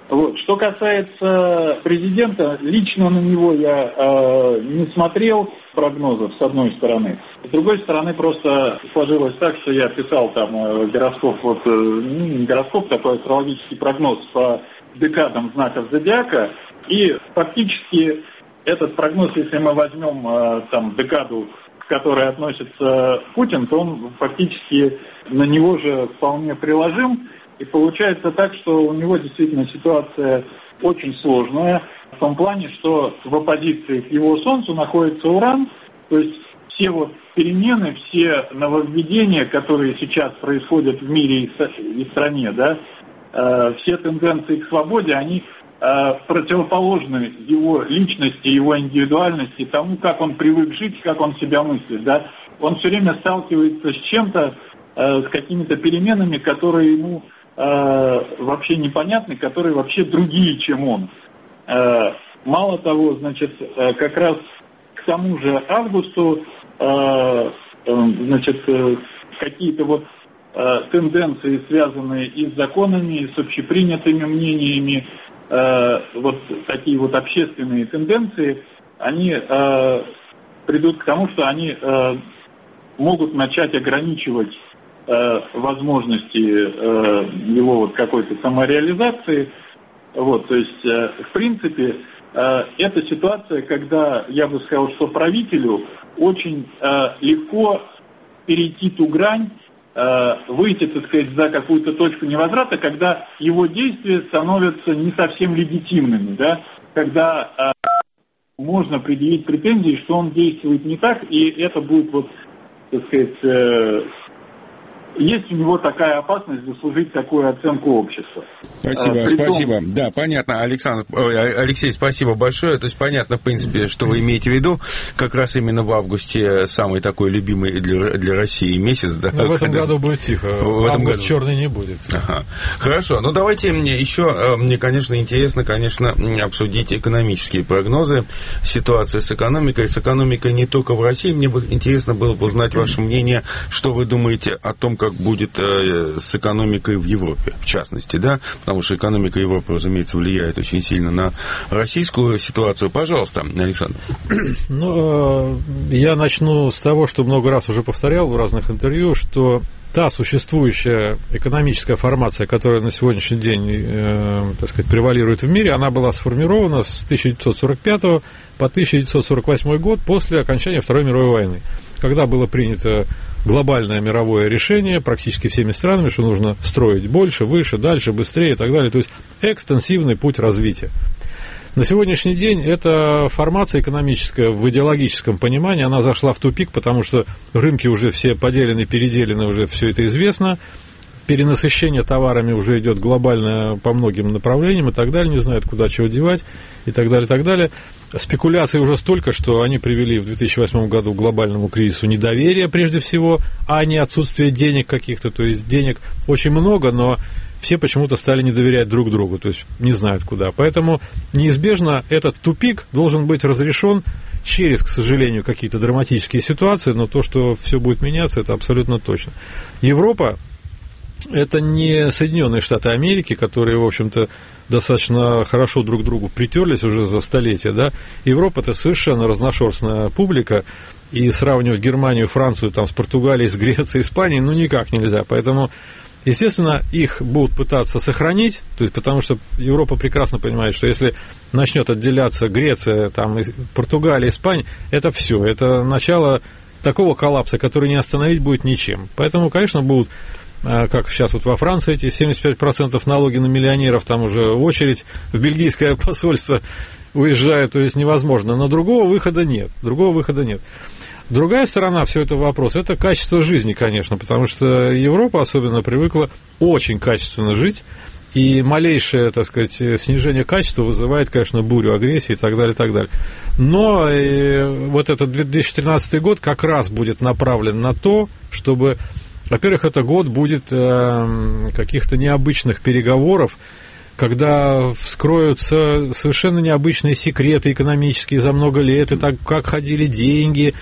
Вот. Что касается президента, лично на него я э, не смотрел прогнозов, с одной стороны. С другой стороны, просто сложилось так, что я писал там э, гороскоп, вот, э, ну, гороскоп, такой астрологический прогноз по декадам знаков зодиака, и фактически этот прогноз, если мы возьмем э, там декаду, к которой относится Путин, то он фактически на него же вполне приложим. И получается так, что у него действительно ситуация очень сложная, в том плане, что в оппозиции к его Солнцу находится Уран, то есть все вот перемены, все нововведения, которые сейчас происходят в мире и стране, да, все тенденции к свободе, они э, противоположны его личности, его индивидуальности, тому, как он привык жить, как он себя мыслит. Да? Он все время сталкивается с чем-то, э, с какими-то переменами, которые ему э, вообще непонятны, которые вообще другие, чем он. Э, мало того, значит, э, как раз к тому же августу, э, э, значит, э, какие-то вот э, тенденции, связанные и с законами, и с общепринятыми мнениями, э, вот такие вот общественные тенденции, они э, придут к тому, что они э, могут начать ограничивать Э, возможности э, его вот какой-то самореализации. Вот, то есть, э, в принципе, э, это ситуация, когда я бы сказал, что правителю очень э, легко перейти ту грань, э, выйти, так сказать, за какую-то точку невозврата, когда его действия становятся не совсем легитимными, да, когда э, можно предъявить претензии, что он действует не так, и это будет вот, так сказать, э, есть у него такая опасность заслужить такую оценку общества. Спасибо, а, спасибо. Да, понятно, Александр, Алексей, спасибо большое. То есть понятно, в принципе, что вы имеете в виду. Как раз именно в августе самый такой любимый для, для России месяц. Да, Но в этом когда... году будет тихо. В, этом году черный не будет. Ага. Хорошо. Ну давайте мне еще, э, мне, конечно, интересно, конечно, обсудить экономические прогнозы, ситуации с экономикой. С экономикой не только в России. Мне бы интересно было бы узнать ваше мнение, что вы думаете о том, как как будет э, с экономикой в Европе, в частности, да, потому что экономика Европы, разумеется, влияет очень сильно на российскую ситуацию. Пожалуйста, Александр. <clears throat> Ну, э, я начну с того, что много раз уже повторял в разных интервью, что та существующая экономическая формация, которая на сегодняшний день, э, так сказать, превалирует в мире, она была сформирована с 1945 по 1948 год после окончания Второй мировой войны, когда было принято глобальное мировое решение практически всеми странами, что нужно строить больше, выше, дальше, быстрее и так далее. То есть экстенсивный путь развития. На сегодняшний день эта формация экономическая в идеологическом понимании, она зашла в тупик, потому что рынки уже все поделены, переделены, уже все это известно. Перенасыщение товарами уже идет глобально по многим направлениям и так далее, не знают, куда чего девать и так далее, и так далее. Спекуляций уже столько, что они привели в 2008 году к глобальному кризису недоверия прежде всего, а не отсутствие денег каких-то. То есть денег очень много, но все почему-то стали не доверять друг другу, то есть не знают куда. Поэтому неизбежно этот тупик должен быть разрешен через, к сожалению, какие-то драматические ситуации, но то, что все будет меняться, это абсолютно точно. Европа это не Соединенные Штаты Америки, которые, в общем-то, достаточно хорошо друг к другу притерлись уже за столетия, да. Европа это совершенно разношерстная публика, и сравнивать Германию, Францию там, с Португалией, с Грецией, Испанией, ну, никак нельзя. Поэтому, естественно, их будут пытаться сохранить, то есть, потому что Европа прекрасно понимает, что если начнет отделяться Греция, там, Португалия, Испания, это все, это начало такого коллапса, который не остановить будет ничем. Поэтому, конечно, будут как сейчас вот во Франции эти 75% налоги на миллионеров, там уже очередь в бельгийское <laughs> посольство уезжает, то есть невозможно. Но другого выхода нет, другого выхода нет. Другая сторона все это вопрос, это качество жизни, конечно, потому что Европа особенно привыкла очень качественно жить, и малейшее, так сказать, снижение качества вызывает, конечно, бурю агрессии и так далее, и так далее. Но э, вот этот 2013 год как раз будет направлен на то, чтобы во-первых, это год будет э, каких-то необычных переговоров, когда вскроются совершенно необычные секреты экономические за много лет, и так как ходили деньги,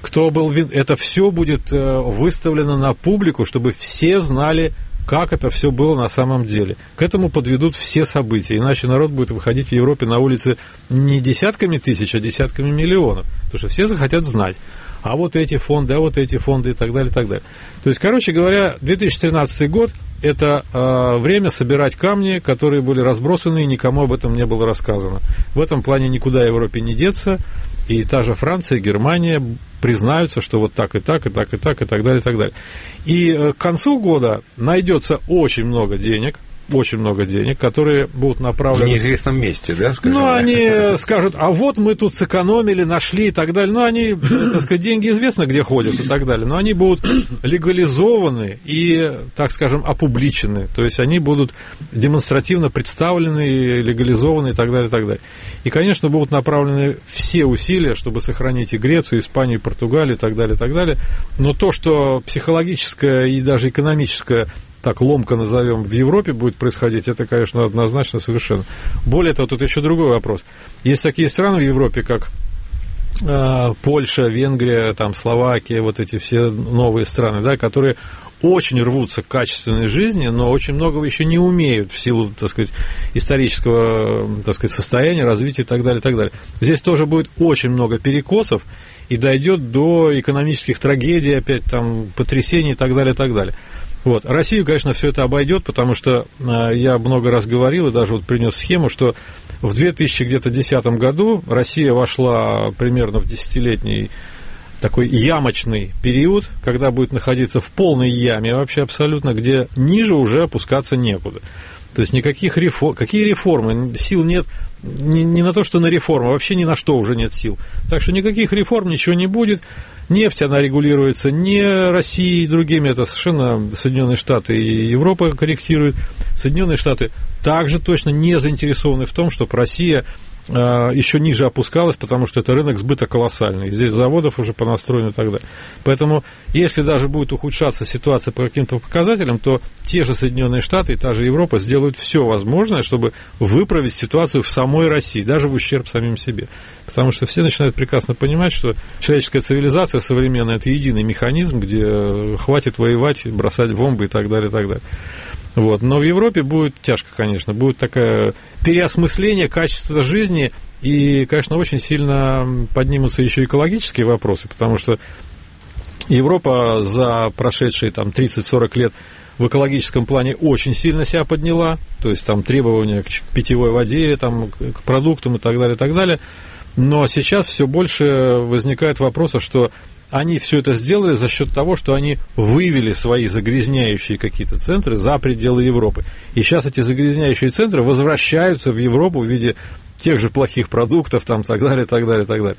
кто был вин... Это все будет э, выставлено на публику, чтобы все знали, как это все было на самом деле. К этому подведут все события, иначе народ будет выходить в Европе на улицы не десятками тысяч, а десятками миллионов, потому что все захотят знать а вот эти фонды, а вот эти фонды и так далее, и так далее. То есть, короче говоря, 2013 год – это э, время собирать камни, которые были разбросаны, и никому об этом не было рассказано. В этом плане никуда Европе не деться, и та же Франция, Германия признаются, что вот так и так, и так, и так, и так далее, и так далее. И э, к концу года найдется очень много денег, очень много денег, которые будут направлены... В неизвестном месте, да, скажем? Ну, они скажут, а вот мы тут сэкономили, нашли и так далее. Ну, они, так сказать, деньги известно, где ходят и так далее. Но они будут легализованы и, так скажем, опубличены. То есть они будут демонстративно представлены, легализованы и так далее, и так далее. И, конечно, будут направлены все усилия, чтобы сохранить и Грецию, и Испанию, и Португалию и так далее, и так далее. Но то, что психологическое и даже экономическое так ломка назовем, в Европе будет происходить, это, конечно, однозначно совершенно. Более того, тут еще другой вопрос. Есть такие страны в Европе, как э, Польша, Венгрия, там, Словакия, вот эти все новые страны, да, которые очень рвутся к качественной жизни, но очень многого еще не умеют в силу, так сказать, исторического, так сказать, состояния, развития и так далее, и так далее. Здесь тоже будет очень много перекосов и дойдет до экономических трагедий, опять там, потрясений и так далее, и так далее. Вот. Россию, конечно, все это обойдет, потому что э, я много раз говорил и даже вот принес схему, что в 2010 году Россия вошла примерно в десятилетний такой ямочный период, когда будет находиться в полной яме вообще абсолютно, где ниже уже опускаться некуда. То есть никаких реформ, какие реформы, сил нет не, не на то, что на реформу, вообще ни на что уже нет сил. Так что никаких реформ, ничего не будет. Нефть, она регулируется не Россией и другими, это совершенно Соединенные Штаты и Европа корректируют. Соединенные Штаты также точно не заинтересованы в том, чтобы Россия еще ниже опускалась, потому что это рынок сбыта колоссальный. Здесь заводов уже понастроено и так далее. Поэтому, если даже будет ухудшаться ситуация по каким-то показателям, то те же Соединенные Штаты и та же Европа сделают все возможное, чтобы выправить ситуацию в самой России, даже в ущерб самим себе. Потому что все начинают прекрасно понимать, что человеческая цивилизация современная – это единый механизм, где хватит воевать, бросать бомбы и так далее, и так далее. Вот. Но в Европе будет тяжко, конечно, будет такое переосмысление качества жизни, и, конечно, очень сильно поднимутся еще экологические вопросы, потому что Европа за прошедшие там 30-40 лет в экологическом плане очень сильно себя подняла, то есть там требования к питьевой воде, там, к продуктам и так далее, и так далее. Но сейчас все больше возникает вопрос, что они все это сделали за счет того, что они вывели свои загрязняющие какие-то центры за пределы Европы. И сейчас эти загрязняющие центры возвращаются в Европу в виде тех же плохих продуктов, там, так далее, так далее, так далее.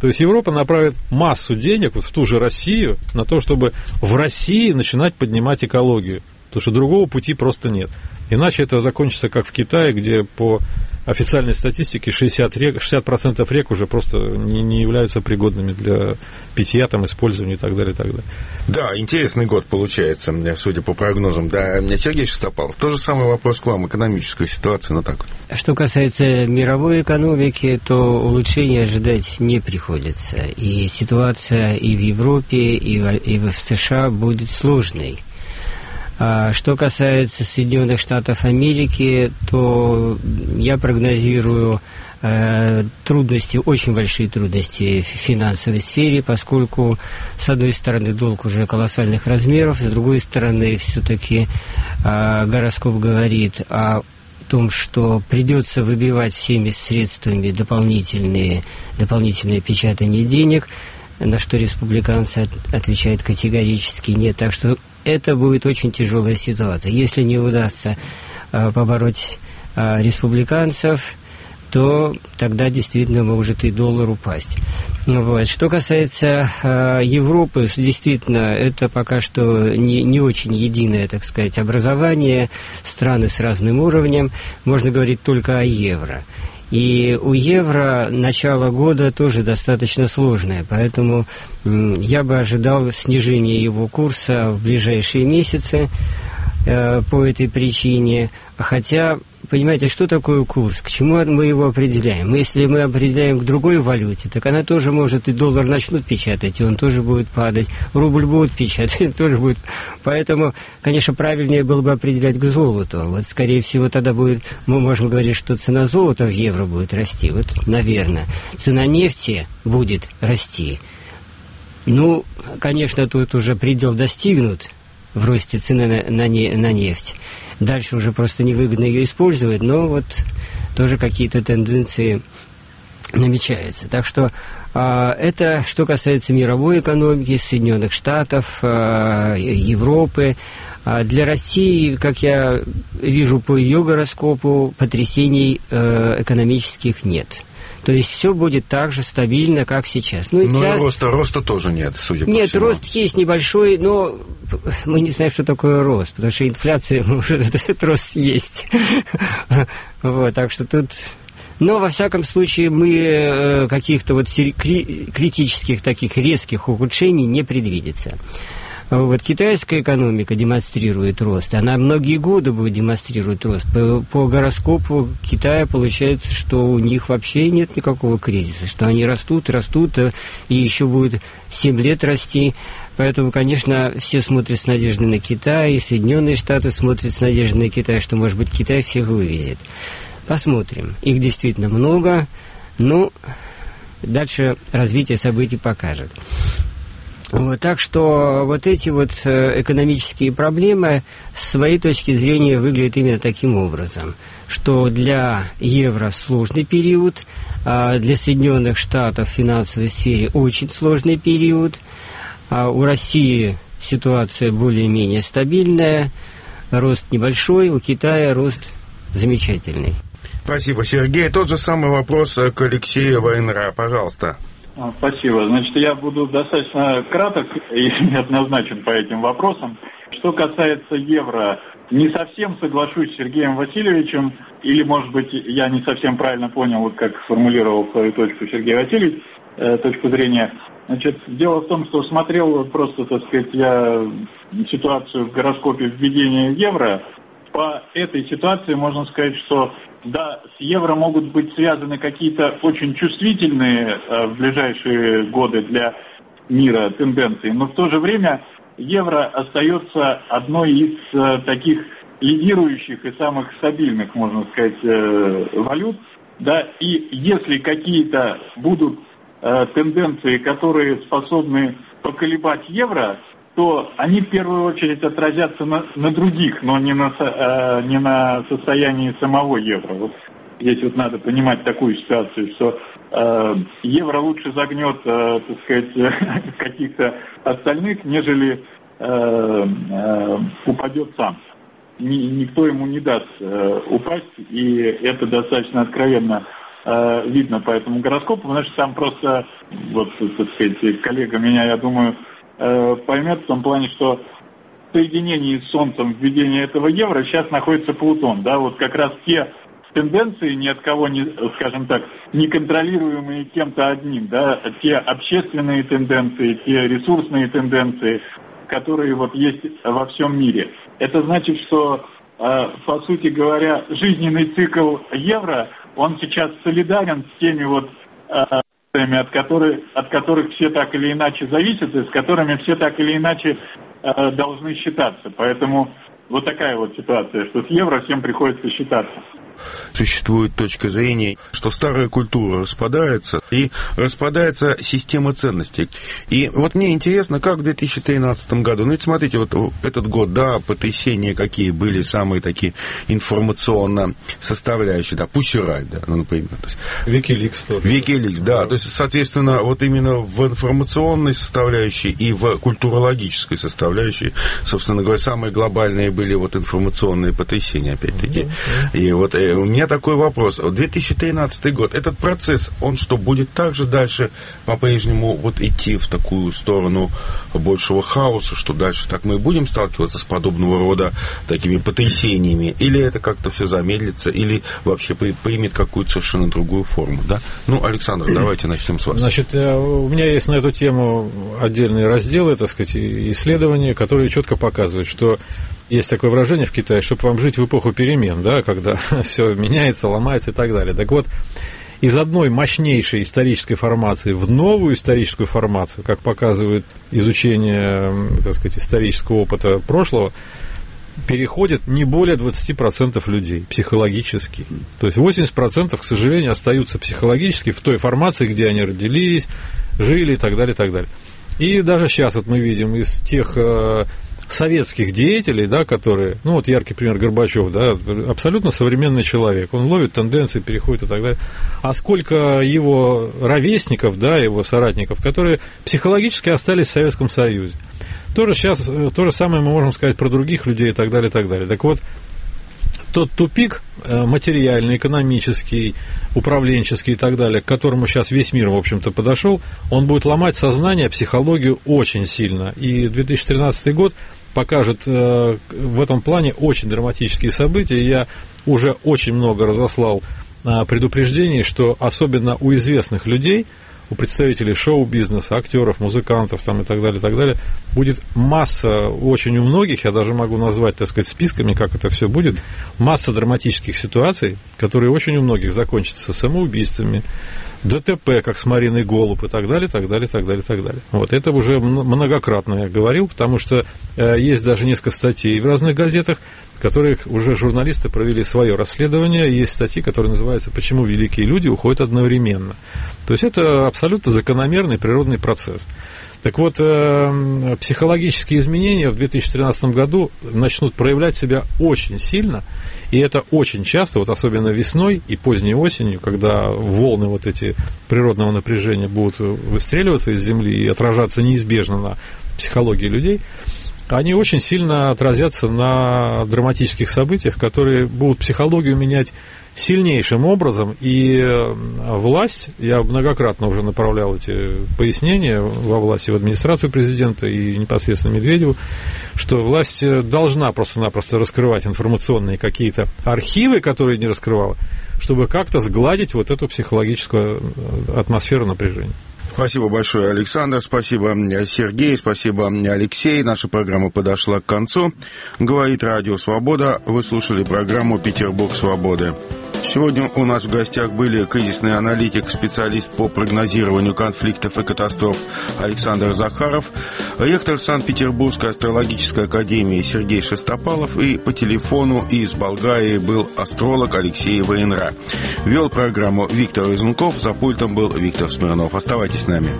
То есть Европа направит массу денег вот в ту же Россию на то, чтобы в России начинать поднимать экологию. Потому что другого пути просто нет. Иначе это закончится как в Китае, где по официальной статистике 60%, рек, 60 рек уже просто не, не являются пригодными для питья, там, использования и так далее, и так далее. Да, интересный год получается, судя по прогнозам. Да, Сергей Шестопалов, тот же самый вопрос к вам, экономическая ситуация, ну так Что касается мировой экономики, то улучшения ожидать не приходится. И ситуация и в Европе, и в, и в США будет сложной. А что касается Соединенных Штатов Америки, то я прогнозирую э, трудности, очень большие трудности в финансовой сфере, поскольку, с одной стороны, долг уже колоссальных размеров, с другой стороны, все-таки э, гороскоп говорит о том, что придется выбивать всеми средствами дополнительные, дополнительные печатание денег, на что республиканцы отвечают категорически нет. Так что это будет очень тяжелая ситуация. Если не удастся э, побороть э, республиканцев, то тогда действительно может и доллар упасть. Вот. Что касается э, Европы, действительно, это пока что не, не очень единое, так сказать, образование, страны с разным уровнем, можно говорить только о евро. И у евро начало года тоже достаточно сложное, поэтому я бы ожидал снижения его курса в ближайшие месяцы э, по этой причине. Хотя понимаете, что такое курс, к чему мы его определяем? Если мы определяем к другой валюте, так она тоже может, и доллар начнут печатать, и он тоже будет падать, рубль будет печатать, <laughs> тоже будет. Поэтому, конечно, правильнее было бы определять к золоту. Вот, скорее всего, тогда будет, мы можем говорить, что цена золота в евро будет расти. Вот, наверное. Цена нефти будет расти. Ну, конечно, тут уже предел достигнут в росте цены на, на, на нефть. Дальше уже просто невыгодно ее использовать, но вот тоже какие-то тенденции намечаются. Так что э, это что касается мировой экономики, Соединенных Штатов, э, Европы. А для России, как я вижу по ее гороскопу, потрясений э, экономических нет. То есть все будет так же стабильно, как сейчас. Ну, но для... роста, роста тоже нет, судя нет, по всему. Нет, рост есть небольшой, но мы не знаем, что такое рост, потому что инфляция, <laughs> может, этот рост есть. <laughs> Вот, так что тут но, во всяком случае, мы э, каких-то вот критических таких резких ухудшений не предвидится. Вот китайская экономика демонстрирует рост, она многие годы будет демонстрировать рост. По, по гороскопу Китая получается, что у них вообще нет никакого кризиса, что они растут, растут, э, и еще будет 7 лет расти. Поэтому, конечно, все смотрят с надеждой на Китай, и Соединенные Штаты смотрят с надеждой на Китай, что, может быть, Китай всех вывезет. Посмотрим. Их действительно много, но дальше развитие событий покажет. Вот, так что вот эти вот э, экономические проблемы с своей точки зрения выглядят именно таким образом, что для евро сложный период, а для Соединенных Штатов в финансовой сфере очень сложный период, а у России ситуация более-менее стабильная, рост небольшой, у Китая рост замечательный. Спасибо, Сергей. Тот же самый вопрос к Алексею Вайнера. Пожалуйста. А, спасибо. Значит, я буду достаточно краток и <laughs> неоднозначен по этим вопросам. Что касается евро, не совсем соглашусь с Сергеем Васильевичем, или, может быть, я не совсем правильно понял, как сформулировал свою точку Сергей Васильевич, э, точку зрения. Значит, дело в том, что смотрел просто, так сказать, я ситуацию в гороскопе введения евро. По этой ситуации можно сказать, что да, с евро могут быть связаны какие-то очень чувствительные э, в ближайшие годы для мира тенденции, но в то же время евро остается одной из э, таких лидирующих и самых стабильных, можно сказать, э, валют. Да, и если какие-то будут э, тенденции, которые способны поколебать евро, то они в первую очередь отразятся на, на других, но не на, э, не на состоянии самого евро. Вот здесь вот надо понимать такую ситуацию, что э, евро лучше загнет, э, так сказать, <laughs> каких-то остальных, нежели э, э, упадет сам. Ни, никто ему не даст э, упасть, и это достаточно откровенно э, видно по этому гороскопу, потому там просто, вот, так сказать, коллега меня, я думаю, Э, поймет в том плане, что соединении с Солнцем введения этого евро сейчас находится Плутон. Да, вот как раз те тенденции ни от кого не, скажем так, не контролируемые кем-то одним, да, те общественные тенденции, те ресурсные тенденции, которые вот есть во всем мире. Это значит, что, э, по сути говоря, жизненный цикл евро, он сейчас солидарен с теми вот э, от которых, от которых все так или иначе зависят и с которыми все так или иначе э, должны считаться. Поэтому вот такая вот ситуация, что с евро всем приходится считаться существует точка зрения, что старая культура распадается, и распадается система ценностей. И вот мне интересно, как в 2013 году, ну ведь смотрите, вот этот год, да, потрясения какие были самые такие информационно составляющие, да, пусть рай, да, ну, например. Викиликс тоже. Викиликс, да, да, то есть, соответственно, вот именно в информационной составляющей и в культурологической составляющей, собственно говоря, самые глобальные были вот информационные потрясения, опять-таки. Mm-hmm. И вот э, у меня такой вопрос. 2013 год, этот процесс, он что, будет также дальше по-прежнему вот идти в такую сторону большего хаоса, что дальше так мы и будем сталкиваться с подобного рода такими потрясениями? Или это как-то все замедлится, или вообще примет какую-то совершенно другую форму, да? Ну, Александр, <clears throat> давайте начнем с вас. Значит, э, у меня есть на эту тему отдельные разделы, так сказать, исследования, которые четко показывают, что есть такое выражение в Китае, чтобы вам жить в эпоху перемен, да, когда <laughs> все меняется, ломается и так далее. Так вот, из одной мощнейшей исторической формации в новую историческую формацию, как показывает изучение, так сказать, исторического опыта прошлого, переходит не более 20% людей психологически. То есть 80%, к сожалению, остаются психологически в той формации, где они родились, жили и так далее, и так далее. И даже сейчас вот мы видим из тех э, советских деятелей, да, которые, ну вот яркий пример Горбачев, да, абсолютно современный человек, он ловит тенденции, переходит и так далее. А сколько его ровесников, да, его соратников, которые психологически остались в Советском Союзе. Тоже сейчас, то же самое мы можем сказать про других людей и так далее, и так далее. Так вот, тот тупик э, материальный, экономический, управленческий и так далее, к которому сейчас весь мир, в общем-то, подошел, он будет ломать сознание, психологию очень сильно. И 2013 год покажет э, в этом плане очень драматические события. Я уже очень много разослал э, предупреждений, что особенно у известных людей – у представителей шоу-бизнеса, актеров, музыкантов там, и так далее, и так далее, будет масса, очень у многих, я даже могу назвать, так сказать, списками, как это все будет, масса драматических ситуаций, которые очень у многих закончатся самоубийствами, ДТП, как с Мариной Голуб и так далее, так далее, так далее, так далее. Вот это уже многократно я говорил, потому что э, есть даже несколько статей в разных газетах, в которых уже журналисты провели свое расследование. Есть статьи, которые называются «Почему великие люди уходят одновременно». То есть это абсолютно закономерный природный процесс. Так вот, э, психологические изменения в 2013 году начнут проявлять себя очень сильно, и это очень часто, вот особенно весной и поздней осенью, когда волны вот эти природного напряжения будут выстреливаться из Земли и отражаться неизбежно на психологии людей, они очень сильно отразятся на драматических событиях, которые будут психологию менять сильнейшим образом, и э, власть, я многократно уже направлял эти пояснения во власти, в администрацию президента и непосредственно Медведеву, что власть э, должна просто-напросто раскрывать информационные какие-то архивы, которые не раскрывала, чтобы как-то сгладить вот эту психологическую э, атмосферу напряжения. Спасибо большое, Александр. Спасибо, Сергей. Спасибо, Алексей. Наша программа подошла к концу. Говорит Радио Свобода. Вы слушали программу «Петербург Свободы». Сегодня у нас в гостях были кризисный аналитик, специалист по прогнозированию конфликтов и катастроф Александр Захаров, ректор Санкт-Петербургской астрологической академии Сергей Шестопалов и по телефону из Болгарии был астролог Алексей Военра. Вел программу Виктор Изунков, за пультом был Виктор Смирнов. Оставайтесь с нами.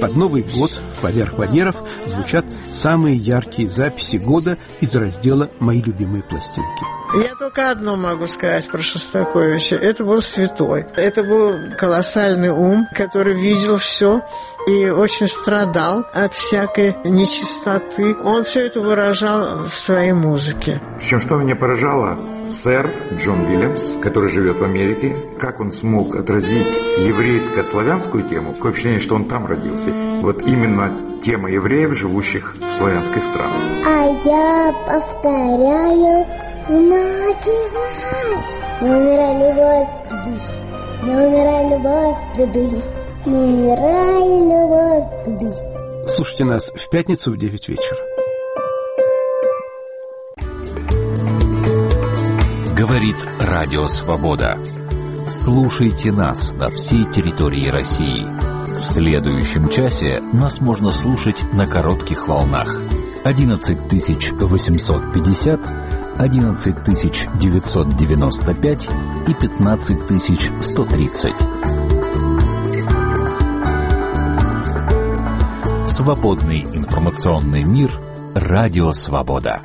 Под Новый год поверх барьеров звучат самые яркие записи года из раздела «Мои любимые пластинки». Я только одно могу сказать про Шостаковича. Это был святой. Это был колоссальный ум, который видел все и очень страдал от всякой нечистоты. Он все это выражал в своей музыке. Причем, что меня поражало, сэр Джон Уильямс, который живет в Америке, как он смог отразить еврейско-славянскую тему, такое впечатление, что он там родился. Вот именно тема евреев, живущих в славянских странах. А я повторяю напевать. Не умирай, любовь, тудыш. Не умирай, любовь, тудыш. Не умирай, любовь, тудыш. Слушайте нас в пятницу в 9 вечера. Говорит Радио Свобода. Слушайте нас на всей территории России. В следующем часе нас можно слушать на коротких волнах. 11850, 11995 и 15130. Свободный информационный мир. Радио Свобода.